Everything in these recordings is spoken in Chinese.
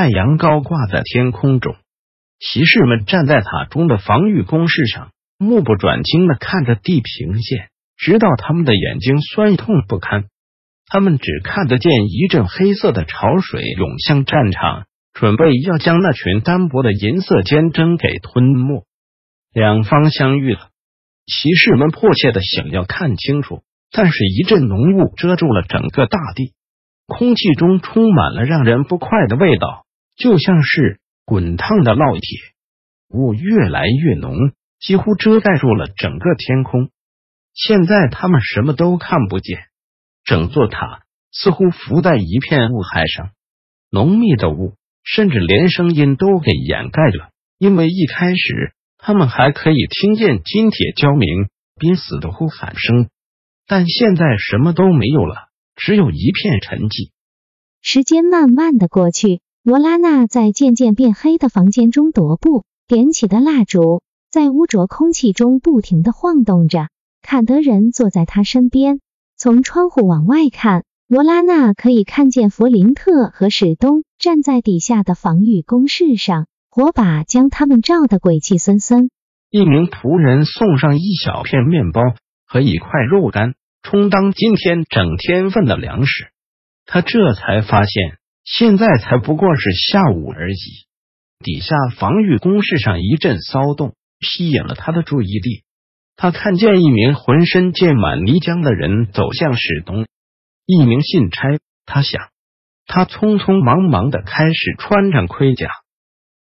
太阳高挂在天空中，骑士们站在塔中的防御工事上，目不转睛的看着地平线，直到他们的眼睛酸痛不堪。他们只看得见一阵黑色的潮水涌向战场，准备要将那群单薄的银色坚针给吞没。两方相遇了，骑士们迫切的想要看清楚，但是一阵浓雾遮住了整个大地，空气中充满了让人不快的味道。就像是滚烫的烙铁，雾越来越浓，几乎遮盖住了整个天空。现在他们什么都看不见，整座塔似乎浮在一片雾海上，浓密的雾甚至连声音都给掩盖了。因为一开始他们还可以听见金铁交鸣、濒死的呼喊声，但现在什么都没有了，只有一片沉寂。时间慢慢的过去。罗拉娜在渐渐变黑的房间中踱步，点起的蜡烛在污浊空气中不停的晃动着。坎德人坐在他身边，从窗户往外看，罗拉娜可以看见弗林特和史东站在底下的防御工事上，火把将他们照得鬼气森森。一名仆人送上一小片面包和一块肉干，充当今天整天份的粮食。他这才发现。现在才不过是下午而已。底下防御工事上一阵骚动，吸引了他的注意力。他看见一名浑身溅满泥浆的人走向史东，一名信差。他想，他匆匆忙忙的开始穿上盔甲。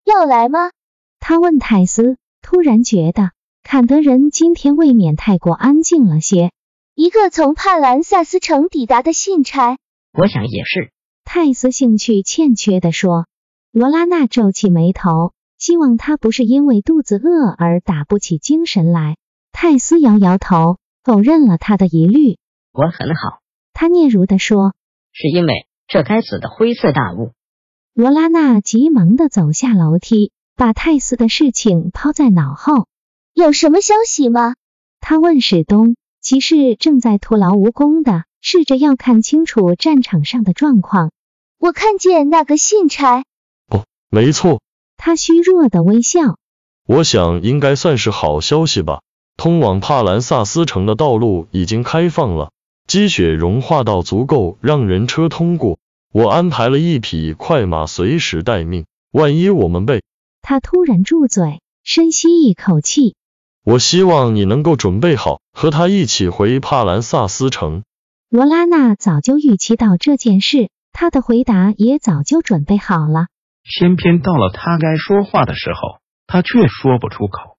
要来吗？他问泰斯。突然觉得坎德人今天未免太过安静了些。一个从帕兰萨斯城抵达的信差，我想也是。泰斯兴趣欠缺的说：“罗拉娜皱起眉头，希望他不是因为肚子饿而打不起精神来。”泰斯摇摇头，否认了他的疑虑。“我很好。”他嗫嚅的说，“是因为这该死的灰色大雾。”罗拉娜急忙的走下楼梯，把泰斯的事情抛在脑后。“有什么消息吗？”他问史东。骑士正在徒劳无功的试着要看清楚战场上的状况。我看见那个信差。哦，没错。他虚弱的微笑。我想应该算是好消息吧。通往帕兰萨斯城的道路已经开放了，积雪融化到足够让人车通过。我安排了一匹快马随时待命，万一我们被……他突然住嘴，深吸一口气。我希望你能够准备好，和他一起回帕兰萨斯城。罗拉娜早就预期到这件事。他的回答也早就准备好了，偏偏到了他该说话的时候，他却说不出口。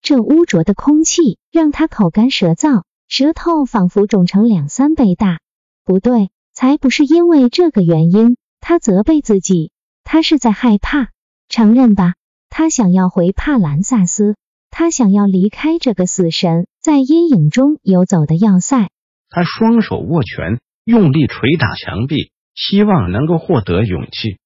这污浊的空气让他口干舌燥，舌头仿佛肿成两三倍大。不对，才不是因为这个原因。他责备自己，他是在害怕。承认吧，他想要回帕兰萨斯，他想要离开这个死神在阴影中游走的要塞。他双手握拳，用力捶打墙壁。希望能够获得勇气。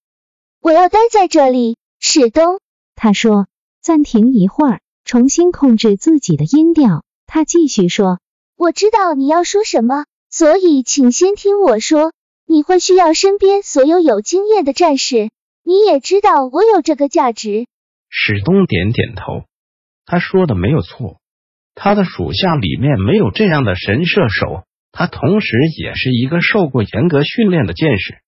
我要待在这里，史东。他说。暂停一会儿，重新控制自己的音调。他继续说：“我知道你要说什么，所以请先听我说。你会需要身边所有有经验的战士。你也知道我有这个价值。”史东点点头。他说的没有错。他的属下里面没有这样的神射手。他同时也是一个受过严格训练的剑士，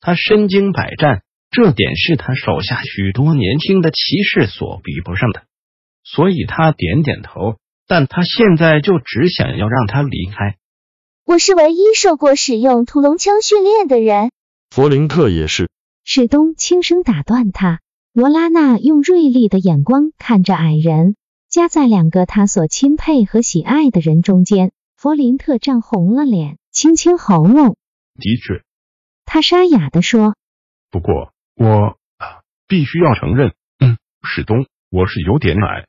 他身经百战，这点是他手下许多年轻的骑士所比不上的。所以他点点头，但他现在就只想要让他离开。我是唯一受过使用屠龙枪训练的人。弗林特也是。史东轻声打断他。罗拉娜用锐利的眼光看着矮人，夹在两个他所钦佩和喜爱的人中间。弗林特涨红了脸，清清喉咙。的确，他沙哑的说。不过我必须要承认，嗯，史东，我是有点矮。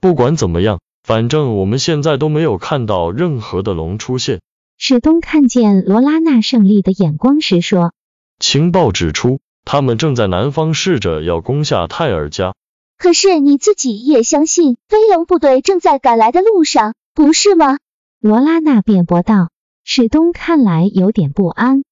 不管怎么样，反正我们现在都没有看到任何的龙出现。史东看见罗拉娜胜利的眼光时说：“情报指出，他们正在南方试着要攻下泰尔加。可是你自己也相信飞龙部队正在赶来的路上，不是吗？”罗拉娜辩驳道。史东看来有点不安。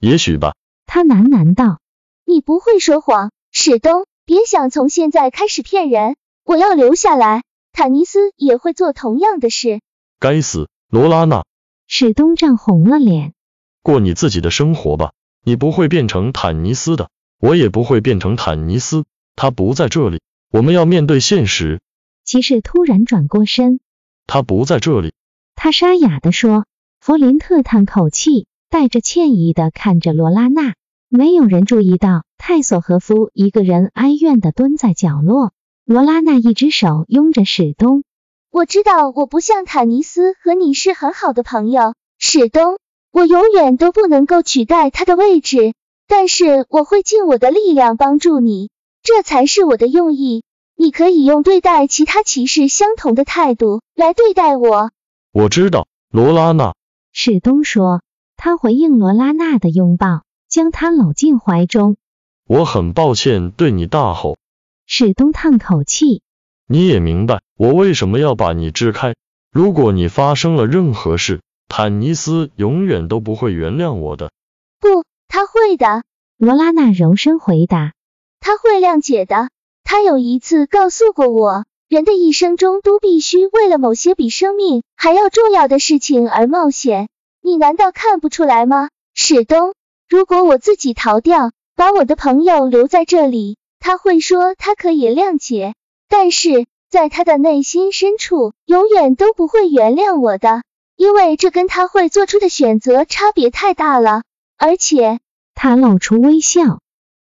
也许吧，他喃喃道：“你不会说谎，史东，别想从现在开始骗人。我要留下来，坦尼斯也会做同样的事。”该死，罗拉娜！史东涨红了脸。过你自己的生活吧，你不会变成坦尼斯的，我也不会变成坦尼斯。他不在这里，我们要面对现实。骑士突然转过身。他不在这里。他沙哑的说。弗林特叹口气，带着歉意的看着罗拉娜。没有人注意到泰索和夫一个人哀怨的蹲在角落。罗拉娜一只手拥着史东。我知道我不像坦尼斯和你是很好的朋友，史东，我永远都不能够取代他的位置。但是我会尽我的力量帮助你，这才是我的用意。你可以用对待其他骑士相同的态度来对待我。我知道，罗拉娜。史东说，他回应罗拉娜的拥抱，将她搂进怀中。我很抱歉对你大吼。史东叹口气。你也明白我为什么要把你支开。如果你发生了任何事，坦尼斯永远都不会原谅我的。不，他会的。罗拉娜柔声回答。他会谅解的。他有一次告诉过我。人的一生中都必须为了某些比生命还要重要的事情而冒险，你难道看不出来吗，史东？如果我自己逃掉，把我的朋友留在这里，他会说他可以谅解，但是在他的内心深处，永远都不会原谅我的，因为这跟他会做出的选择差别太大了。而且，他露出微笑，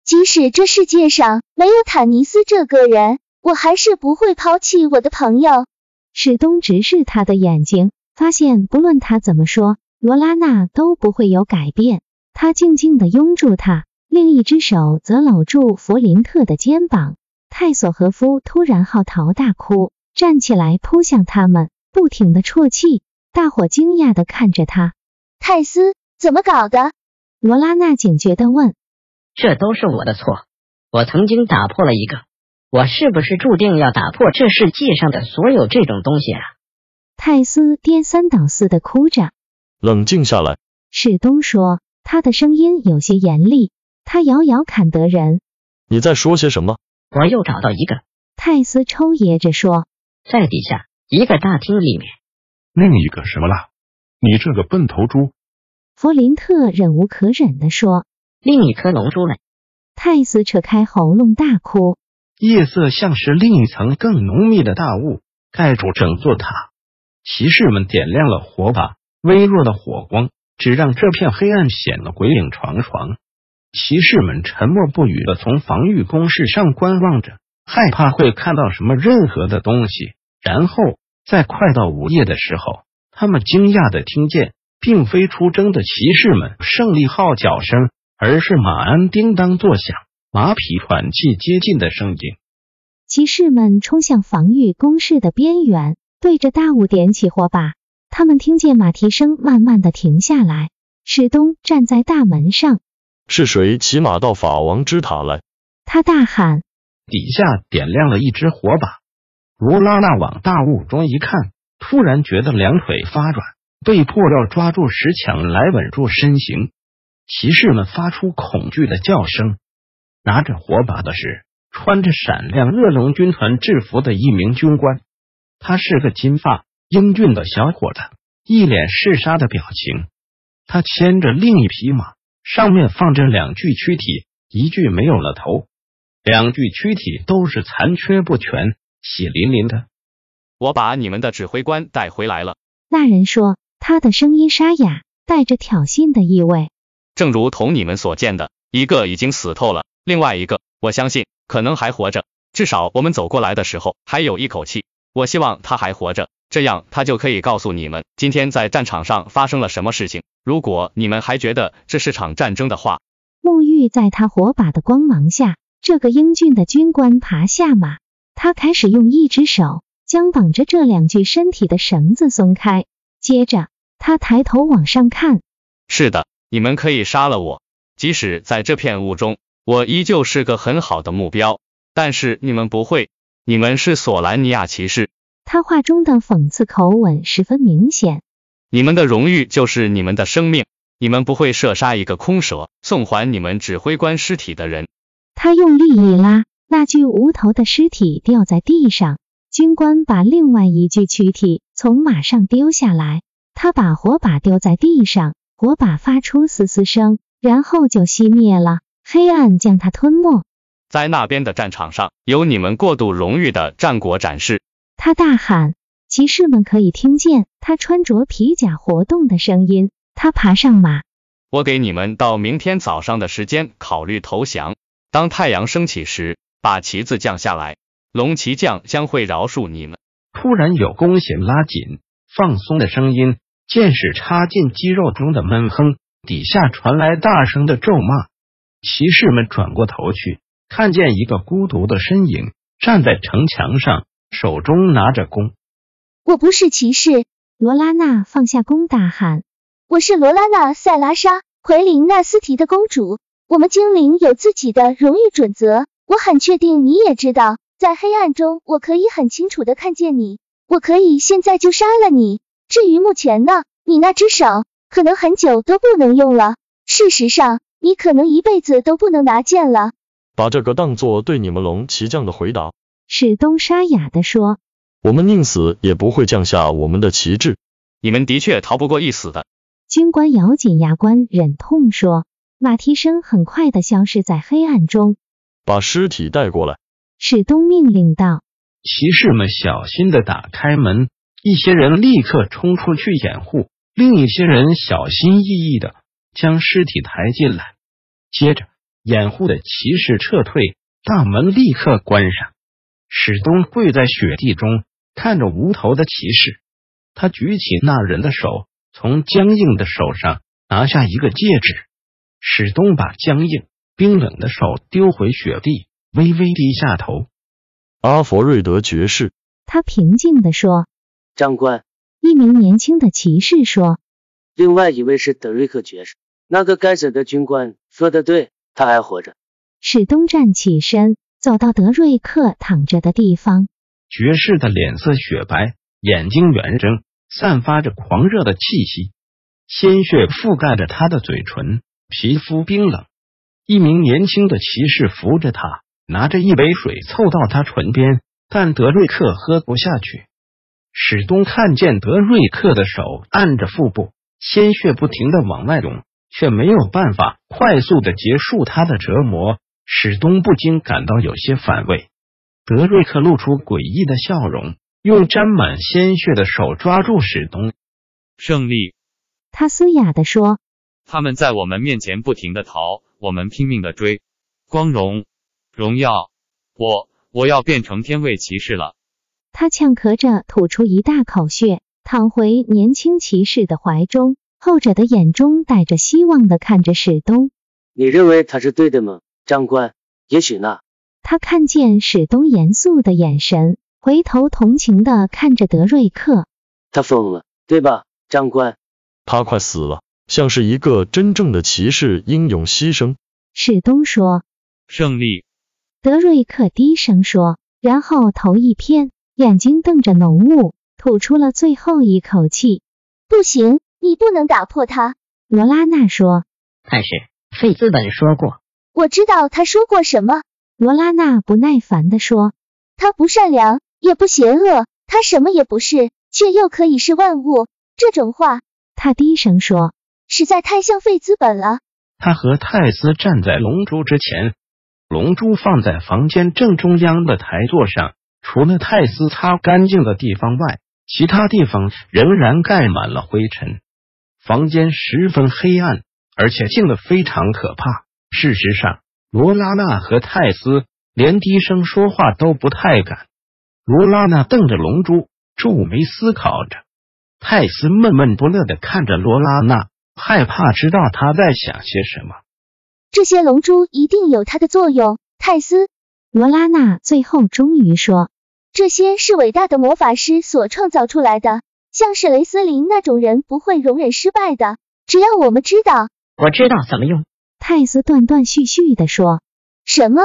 即使这世界上没有坦尼斯这个人。我还是不会抛弃我的朋友。史东直视他的眼睛，发现不论他怎么说，罗拉娜都不会有改变。他静静的拥住他，另一只手则搂住弗林特的肩膀。泰索和夫突然嚎啕大哭，站起来扑向他们，不停的啜泣。大伙惊讶的看着他。泰斯，怎么搞的？罗拉娜警觉的问。这都是我的错，我曾经打破了一个。我是不是注定要打破这世界上的所有这种东西啊？泰斯颠三倒四的哭着。冷静下来，史东说，他的声音有些严厉。他摇摇坎德人。你在说些什么？我又找到一个。泰斯抽噎着说，在底下一个大厅里面。另一个什么啦？你这个笨头猪！弗林特忍无可忍的说，另一颗龙珠呢？泰斯扯开喉咙大哭。夜色像是另一层更浓密的大雾，盖住整座塔。骑士们点亮了火把，微弱的火光只让这片黑暗显得鬼影幢幢。骑士们沉默不语的从防御工事上观望着，害怕会看到什么任何的东西。然后在快到午夜的时候，他们惊讶的听见，并非出征的骑士们胜利号角声，而是马鞍叮当作响。马匹喘气接近的声音，骑士们冲向防御工事的边缘，对着大雾点起火把。他们听见马蹄声慢慢的停下来。史东站在大门上，是谁骑马到法王之塔来？他大喊。底下点亮了一只火把。罗拉娜往大雾中一看，突然觉得两腿发软，被迫要抓住石墙来稳住身形。骑士们发出恐惧的叫声。拿着火把的是穿着闪亮恶龙军团制服的一名军官，他是个金发英俊的小伙子，一脸嗜杀的表情。他牵着另一匹马，上面放着两具躯体，一具没有了头，两具躯体都是残缺不全、血淋淋的。我把你们的指挥官带回来了。那人说，他的声音沙哑，带着挑衅的意味。正如同你们所见的，一个已经死透了。另外一个，我相信可能还活着，至少我们走过来的时候还有一口气。我希望他还活着，这样他就可以告诉你们今天在战场上发生了什么事情。如果你们还觉得这是场战争的话，沐浴在他火把的光芒下，这个英俊的军官爬下马，他开始用一只手将绑着这两具身体的绳子松开，接着他抬头往上看。是的，你们可以杀了我，即使在这片雾中，我依旧是个很好的目标。但是你们不会，你们是索兰尼亚骑士。他话中的讽刺口吻十分明显。你们的荣誉就是你们的生命，你们不会射杀一个空蛇，送还你们指挥官尸体的人。他用力一拉，那具无头的尸体掉在地上。军官把另外一具躯体从马上丢下来，他把火把丢在地上，火把发出嘶嘶声，然后就熄灭了，黑暗将它吞没。在那边的战场上，有你们过度荣誉的战果展示。他大喊，骑士们可以听见他穿着皮甲活动的声音。他爬上马。我给你们到明天早上的时间考虑投降。当太阳升起时，把旗子降下来，龙骑将将会饶恕你们。突然有弓弦拉紧、放松的声音，箭矢插进肌肉中的闷哼，底下传来大声的咒骂。骑士们转过头去，看见一个孤独的身影站在城墙上。手中拿着弓，我不是骑士。罗拉娜放下弓，大喊：“我是罗拉娜·塞拉莎，奎林纳斯提的公主。我们精灵有自己的荣誉准则，我很确定你也知道。在黑暗中，我可以很清楚的看见你，我可以现在就杀了你。至于目前呢，你那只手可能很久都不能用了。事实上，你可能一辈子都不能拿剑了。”把这个当做对你们龙骑将的回答。史东沙哑地说：“我们宁死也不会降下我们的旗帜。你们的确逃不过一死的。”军官咬紧牙关，忍痛说。马蹄声很快的消失在黑暗中。把尸体带过来。史东命令道。骑士们小心的打开门，一些人立刻冲出去掩护，另一些人小心翼翼的将尸体抬进来。接着，掩护的骑士撤退，大门立刻关上。史东跪在雪地中，看着无头的骑士。他举起那人的手，从僵硬的手上拿下一个戒指。史东把僵硬冰冷的手丢回雪地，微微低下头。阿佛瑞德爵士，他平静地说：“长官。”一名年轻的骑士说：“另外一位是德瑞克爵士。那个该死的军官说的对，他还活着。”史东站起身。走到德瑞克躺着的地方，爵士的脸色雪白，眼睛圆睁，散发着狂热的气息，鲜血覆盖着他的嘴唇，皮肤冰冷。一名年轻的骑士扶着他，拿着一杯水凑到他唇边，但德瑞克喝不下去。史东看见德瑞克的手按着腹部，鲜血不停的往外涌，却没有办法快速的结束他的折磨。史东不禁感到有些反胃。德瑞克露出诡异的笑容，用沾满鲜血的手抓住史东。胜利，他嘶哑的说：“他们在我们面前不停的逃，我们拼命的追。光荣，荣耀，我我要变成天卫骑士了。”他呛咳着吐出一大口血，躺回年轻骑士的怀中，后者的眼中带着希望的看着史东。你认为他是对的吗？长官，也许呢。他看见史东严肃的眼神，回头同情的看着德瑞克。他疯了，对吧，长官？他快死了，像是一个真正的骑士英勇牺牲。史东说。胜利。德瑞克低声说，然后头一偏，眼睛瞪着浓雾，吐出了最后一口气。不行，你不能打破它。罗拉娜说。但是费兹本说过。我知道他说过什么。罗拉娜不耐烦地说：“他不善良，也不邪恶，他什么也不是，却又可以是万物。”这种话，他低声说，实在太像费兹本了。他和泰斯站在龙珠之前，龙珠放在房间正中央的台座上，除了泰斯擦干净的地方外，其他地方仍然盖满了灰尘。房间十分黑暗，而且静得非常可怕。事实上，罗拉娜和泰斯连低声说话都不太敢。罗拉娜瞪着龙珠，皱眉思考着；泰斯闷闷不乐的看着罗拉娜，害怕知道他在想些什么。这些龙珠一定有它的作用，泰斯。罗拉娜最后终于说：“这些是伟大的魔法师所创造出来的，像是雷斯林那种人不会容忍失败的。只要我们知道，我知道怎么用。”泰斯断断续续的说：“什么？”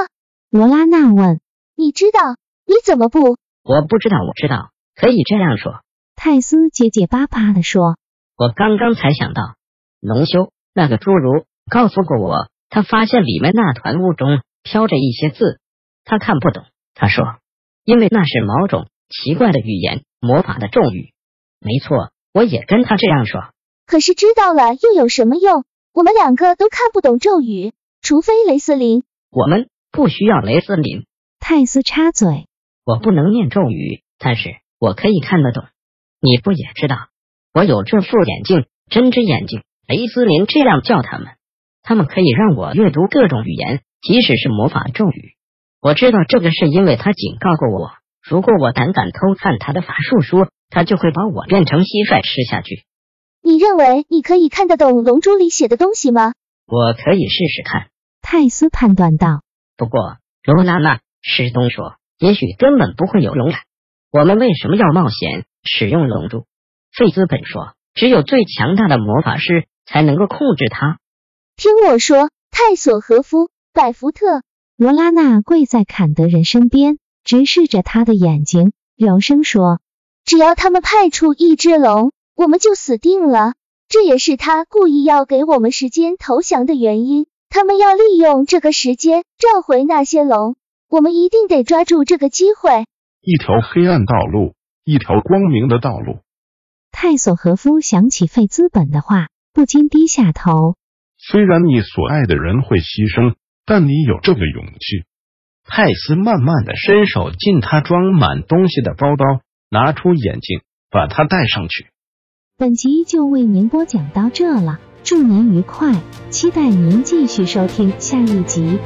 罗拉娜问：“你知道？你怎么不？”我不知道，我知道，可以这样说。泰斯结结巴巴的说：“我刚刚才想到，龙修那个侏儒告诉过我，他发现里面那团雾中飘着一些字。”他看不懂，他说：“因为那是某种奇怪的语言，魔法的咒语。”没错，我也跟他这样说。可是知道了又有什么用？我们两个都看不懂咒语，除非雷斯林。我们不需要雷斯林。泰斯插嘴：“我不能念咒语，但是我可以看得懂。你不也知道，我有这副眼镜，针织眼镜。雷斯林这样叫他们，他们可以让我阅读各种语言，即使是魔法咒语。”我知道这个是因为他警告过我，如果我胆敢偷看他的法术书，他就会把我变成蟋蟀吃下去。你认为你可以看得懂龙珠里写的东西吗？我可以试试看。泰斯判断道。不过罗拉娜史东说，也许根本不会有龙来。我们为什么要冒险使用龙珠？费兹本说，只有最强大的魔法师才能够控制它。听我说，泰索和夫，百福特。罗拉娜跪在坎德人身边，直视着他的眼睛，柔声说：“只要他们派出一只龙，我们就死定了。这也是他故意要给我们时间投降的原因。他们要利用这个时间召回那些龙，我们一定得抓住这个机会。一条黑暗道路，一条光明的道路。”泰索和夫想起费兹本的话，不禁低下头。虽然你所爱的人会牺牲。但你有这个勇气。泰斯慢慢的伸手进他装满东西的包包，拿出眼镜，把它戴上去。本集就为您播讲到这了，祝您愉快，期待您继续收听下一集。